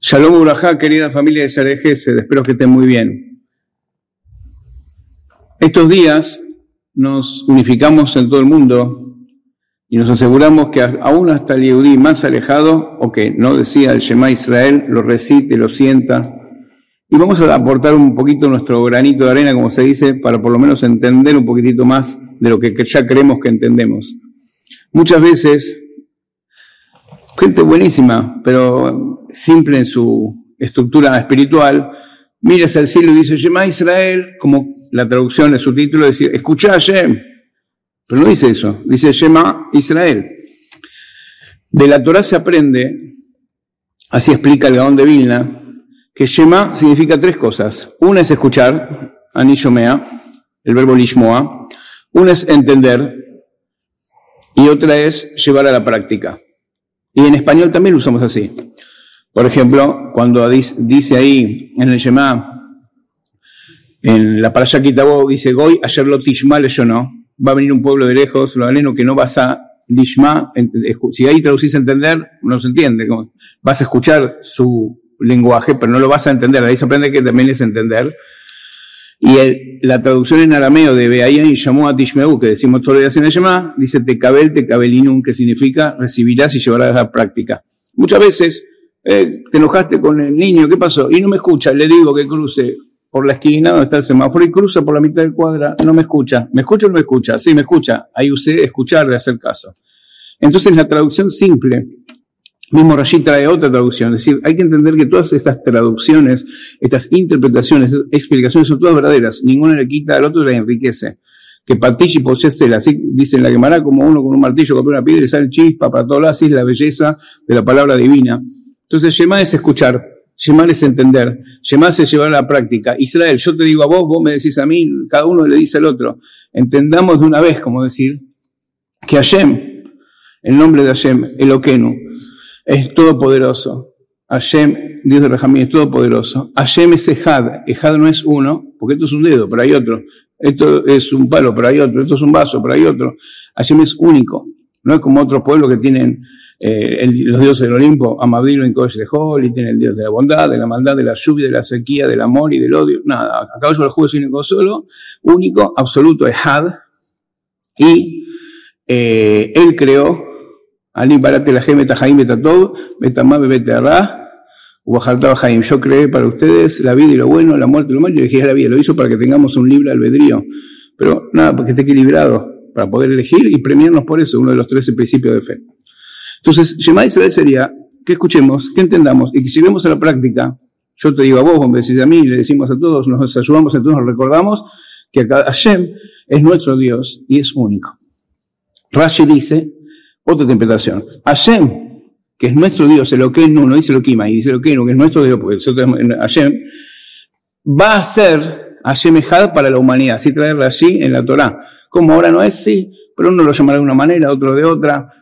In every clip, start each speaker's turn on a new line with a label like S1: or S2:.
S1: Shalom Urajá, querida familia de Sharejesed, espero que estén muy bien. Estos días nos unificamos en todo el mundo y nos aseguramos que aún hasta el Yehudí más alejado, o que no decía el Shema Israel, lo recite, lo sienta, y vamos a aportar un poquito nuestro granito de arena, como se dice, para por lo menos entender un poquitito más de lo que ya creemos que entendemos. Muchas veces, gente buenísima, pero simple en su estructura espiritual, mira hacia el cielo y dice, Shema Israel, como la traducción de su título, dice, escucha a. Pero no dice eso, dice Shema Israel. De la Torah se aprende, así explica el Gaón de Vilna, que Shema significa tres cosas. Una es escuchar, anishomea, el verbo lishmoa. Una es entender y otra es llevar a la práctica. Y en español también lo usamos así. Por ejemplo, cuando dice ahí en el Shema, en la Parashá Kitabó, dice Goy, ayer lo tishma yo no. Va a venir un pueblo de lejos, lo aleno que no vas a lishma, si ahí traducís a entender, no se entiende. Vas a escuchar su lenguaje, pero no lo vas a entender. Ahí se aprende que también es entender. Y la traducción en arameo de Beayan y llamó a Tishmeu, que decimos todos los días en el Shema, dice Tekabel, Tekabelinum, que significa recibirás y llevarás a la práctica. Muchas veces eh, te enojaste con el niño, ¿qué pasó? Y no me escucha, le digo que cruce por la esquina donde está el semáforo y cruza por la mitad del cuadra, no me escucha. ¿Me escucha o no me escucha? Sí, me escucha. Ahí usé escuchar de hacer caso. Entonces la traducción simple Mismo Rashid trae otra traducción, es decir, hay que entender que todas estas traducciones, estas interpretaciones, explicaciones son todas verdaderas, ninguna le quita al otro y la enriquece. Que Patishi posee así dice la quemará como uno con un martillo con una piedra y sale chispa para todo así es la belleza de la palabra divina. Entonces, Shema es escuchar, Shema es entender, Shema es llevar a la práctica. Israel, yo te digo a vos, vos me decís a mí, cada uno le dice al otro. Entendamos de una vez, como decir, que Hashem, el nombre de Hashem, Eloquenu, es todopoderoso. Hashem, Dios de Rajamín, es todopoderoso. Hashem es Ejad. Ejad no es uno, porque esto es un dedo, pero hay otro. Esto es un palo, pero hay otro. Esto es un vaso, pero hay otro. Hashem es único. No es como otros pueblos que tienen eh, los dioses del Olimpo, Amadilo en Kodesh de Hol, y tienen el dios de la bondad, de la maldad, de la lluvia, de la sequía, del amor y del odio. Nada, acá yo el juego es único solo, único, absoluto, Ejad. Y eh, él creó Ali barate la meta jaim todo, betamabe bete arra, jaim. Yo creé para ustedes la vida y lo bueno, la muerte y lo malo. Yo dije la vida, lo hizo para que tengamos un libre albedrío. Pero nada, porque esté equilibrado, para poder elegir y premiarnos por eso, uno de los 13 principios de fe. Entonces, Shema Israel sería que escuchemos, que entendamos y que llevemos a la práctica. Yo te digo a vos, vos me decís a mí, le decimos a todos, nos ayudamos, entonces nos recordamos que Hashem es nuestro Dios y es único. Rashi dice, otra interpretación. Hashem, que es nuestro Dios, el Okenu, no dice Lokima, y dice Okenu, que es nuestro Dios, porque nosotros Hashem, va a ser Hashem Ejad para la humanidad, así traerla allí en la Torah. Como ahora no es, sí, pero uno lo llamará de una manera, otro de otra,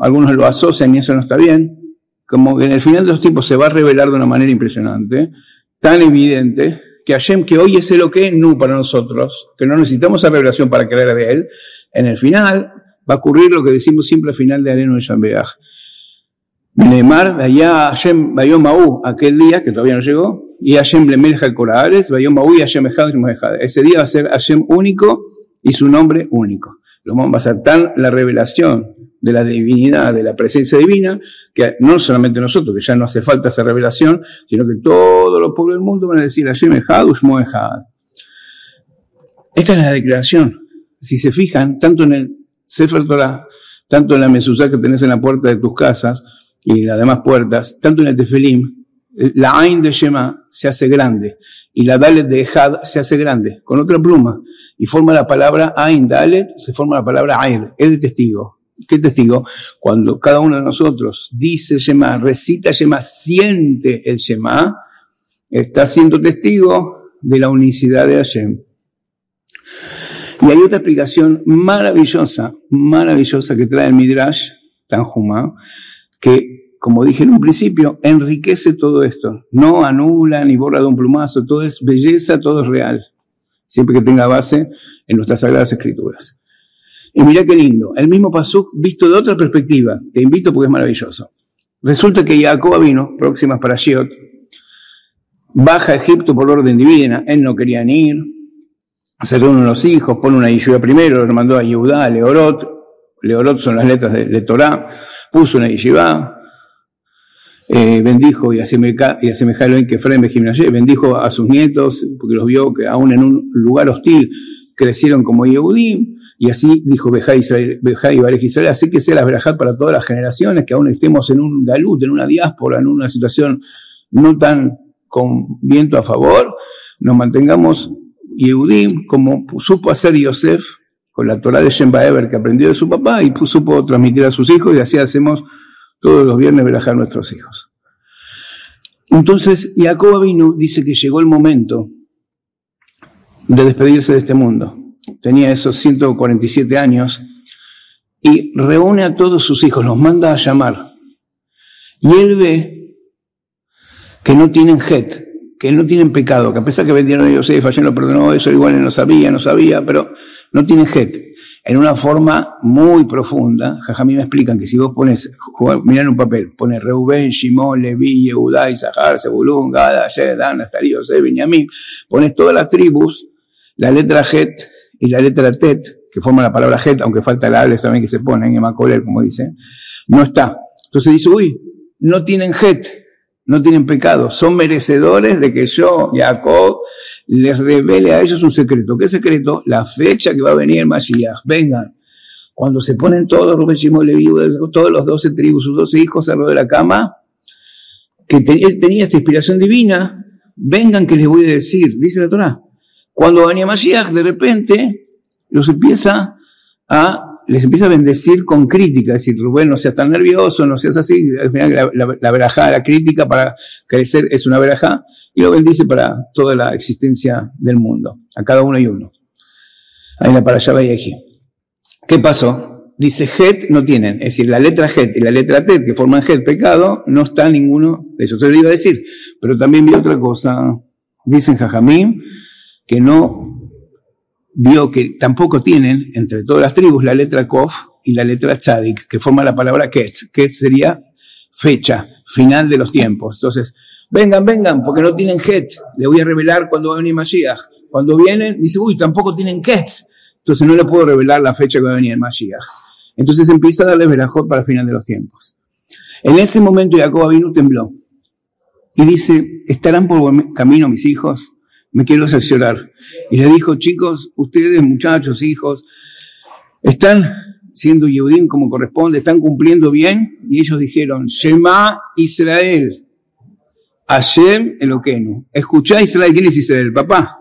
S1: algunos lo asocian y eso no está bien. Como que en el final de los tiempos se va a revelar de una manera impresionante, tan evidente, que Hashem, que hoy es el Okenu para nosotros, que no necesitamos esa revelación para creer de él, en el final va a ocurrir lo que decimos siempre al final de Areno de Shambeach. Neemar, allá Hashem Maú, aquel día que todavía no llegó, y Hashem Lemelja Coraales, Bayom Maú y Hashem Ese día va a ser Hashem único y su nombre único. Lo va a ser tan la revelación de la divinidad, de la presencia divina, que no solamente nosotros, que ya no hace falta esa revelación, sino que todos los pueblos del mundo van a decir Hashem Ejad Ushmo. Esta es la declaración. Si se fijan, tanto en el Sefer Torah, tanto en la mesuzá que tenés en la puerta de tus casas y las demás puertas, tanto en el tefelim, la Ain de Shema se hace grande y la Dalet de Ejad se hace grande, con otra pluma, y forma la palabra Ain Dalet, se forma la palabra Aid, es de testigo. ¿Qué testigo? Cuando cada uno de nosotros dice Shema, recita Shema, siente el Shema, está siendo testigo de la unicidad de Hashem. Y hay otra explicación maravillosa, maravillosa que trae el Midrash Tanjuma, que, como dije en un principio, enriquece todo esto. No anula ni borra de un plumazo, todo es belleza, todo es real. Siempre que tenga base en nuestras sagradas escrituras. Y mirá qué lindo, el mismo pasuk visto de otra perspectiva. Te invito porque es maravilloso. Resulta que Jacob vino, próximas para Shiot, baja a Egipto por orden divina, él no quería ni ir, reúnen los hijos, pone una yeshiva primero, lo mandó a Yehudá, a Leorot, Leorot son las letras de, Torah, puso una yeshiva, eh, bendijo y asemejalo en que Efraín bendijo a sus nietos, porque los vio que aún en un lugar hostil crecieron como Yehudim, y así dijo Bejá y Barej Israel, así que sea la verajat para todas las generaciones, que aún estemos en un galut, en una diáspora, en una situación no tan con viento a favor, nos mantengamos Yehudim como supo hacer Yosef con la Torah de Shemba Eber que aprendió de su papá y supo transmitir a sus hijos y así hacemos todos los viernes verajar a nuestros hijos. Entonces, Jacob vino, dice que llegó el momento de despedirse de este mundo. Tenía esos 147 años y reúne a todos sus hijos, los manda a llamar. Y él ve que no tienen jet, que no tienen pecado, que a pesar que vendieron a Yosef, ayer lo perdonó, eso igual no sabía, no sabía, pero no tienen jet en una forma muy profunda. Jajamí me explican que si vos pones, miran un papel, pones Reuben, Shimon, Levi, Yehudá, Isahar, Zebulun, Gada, Dan, Naftali, Yosef, Benjamín, pones todas las tribus, la letra Het y la letra Tet, que forman la palabra Het, aunque falta la Ales también que se pone en Emacoler, como dice, no está. Entonces dice, uy, no tienen Het, no tienen pecado, son merecedores de que yo, Jacob, les revele a ellos un secreto. ¿Qué secreto? La fecha que va a venir el Mashiach. Vengan. Cuando se ponen todos, Rubén Shimon todos los doce tribus, sus doce hijos al de la cama, que él tenía esta inspiración divina, vengan que les voy a decir, dice la Torah. Cuando venía Mashiach, de repente, los empieza a les empieza a bendecir con crítica, decir, Rubén, no seas tan nervioso, no seas así, al final la, la, la verajá, la crítica para crecer es una verajá, y lo bendice para toda la existencia del mundo, a cada uno y uno. Ahí la para allá aquí. ¿Qué pasó? Dice Het no tienen, es decir, la letra Het y la letra Tet que forman Het, pecado, no está ninguno de eso. Te lo iba a decir, pero también vi otra cosa. Dicen Jajamín que no vio que tampoco tienen entre todas las tribus la letra Kof y la letra Tzadik, que forma la palabra Ketz. Ketz sería fecha, final de los tiempos. Entonces, vengan, vengan, porque no tienen Het. Le voy a revelar cuando va a venir Mashiach. Cuando vienen, dice, uy, tampoco tienen Ketz. Entonces no le puedo revelar la fecha que va a venir Mashiach. Entonces empieza a darle verajot para el final de los tiempos. En ese momento Jacob vino tembló y dice, ¿estarán por camino mis hijos? Me quiero cerciorar. Y le dijo, chicos, ustedes, muchachos, hijos, están siendo Yehudim como corresponde, están cumpliendo bien. Y ellos dijeron, Shema Israel, Hashem Eloquenu. Escuchá Israel, ¿quién es Israel? Papá.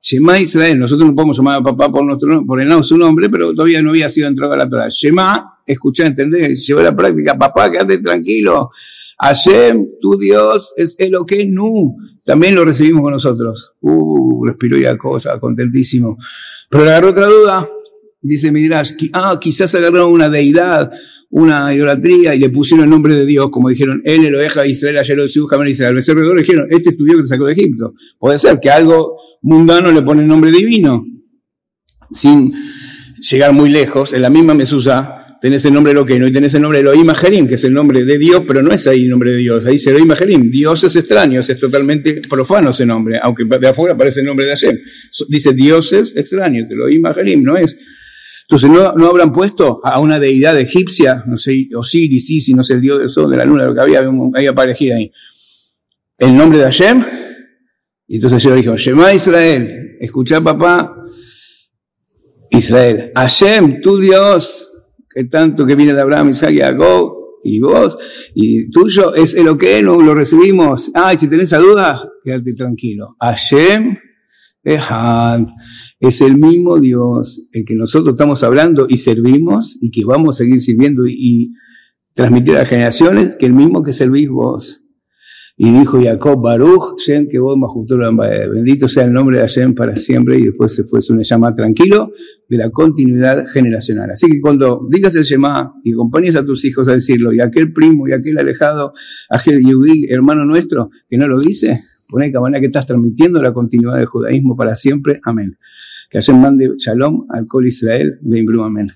S1: Shema Israel, nosotros no podemos llamar a papá por, nuestro, por el lado su nombre, pero todavía no había sido entrado a la Torah. Shema, escuchá, entender, llevó la práctica, papá, quédate tranquilo. Hashem, tu Dios, es Eloquenu también lo recibimos con nosotros. Uh, respiró ya cosa, contentísimo. Pero le agarró otra duda, dice Midrash, ah, quizás agarraron una deidad, una idolatría y le pusieron el nombre de Dios, como dijeron, él lo deja Israel, ayer lo Jamás Israel. Al dijeron, este es que te sacó de Egipto. Puede ser que algo mundano le pone el nombre divino, sin llegar muy lejos, en la misma mesusa tenés el nombre Eloqueno y tenés el nombre de Elohim Ajerim, que es el nombre de Dios, pero no es ahí el nombre de Dios, ahí dice Elohim Ajerim. Dios es extraño, es totalmente profano ese nombre, aunque de afuera aparece el nombre de Hashem. Dice dioses extraños, Elohim Ajerim, no es. Entonces, ¿no, ¿no habrán puesto a una deidad egipcia, no sé, Osiris, Isis, no sé, el dios del sol, de la luna, lo que había, había aparecido ahí, el nombre de Hashem? Y entonces yo dijo, Shema Israel, escucha papá, Israel, Hashem, tu Dios, que tanto que viene de Abraham, Isaac y Jacob, y vos, y tuyo es el que no lo recibimos. Ay, si tenés duda, quédate tranquilo. Hashem Ehad es el mismo Dios, el que nosotros estamos hablando y servimos, y que vamos a seguir sirviendo y, y transmitir a las generaciones, que el mismo que servís vos. Y dijo Jacob, Baruch, Shem, que vos bendito sea el nombre de Hashem para siempre, y después se fue su llama tranquilo de la continuidad generacional. Así que cuando digas el Shema y acompañes a tus hijos a decirlo, y aquel primo y aquel alejado, aquel Yehudi, hermano nuestro, que no lo dice, que manera que estás transmitiendo la continuidad del judaísmo para siempre. Amén. Que Hashem mande shalom al Col Israel, Bru, amén.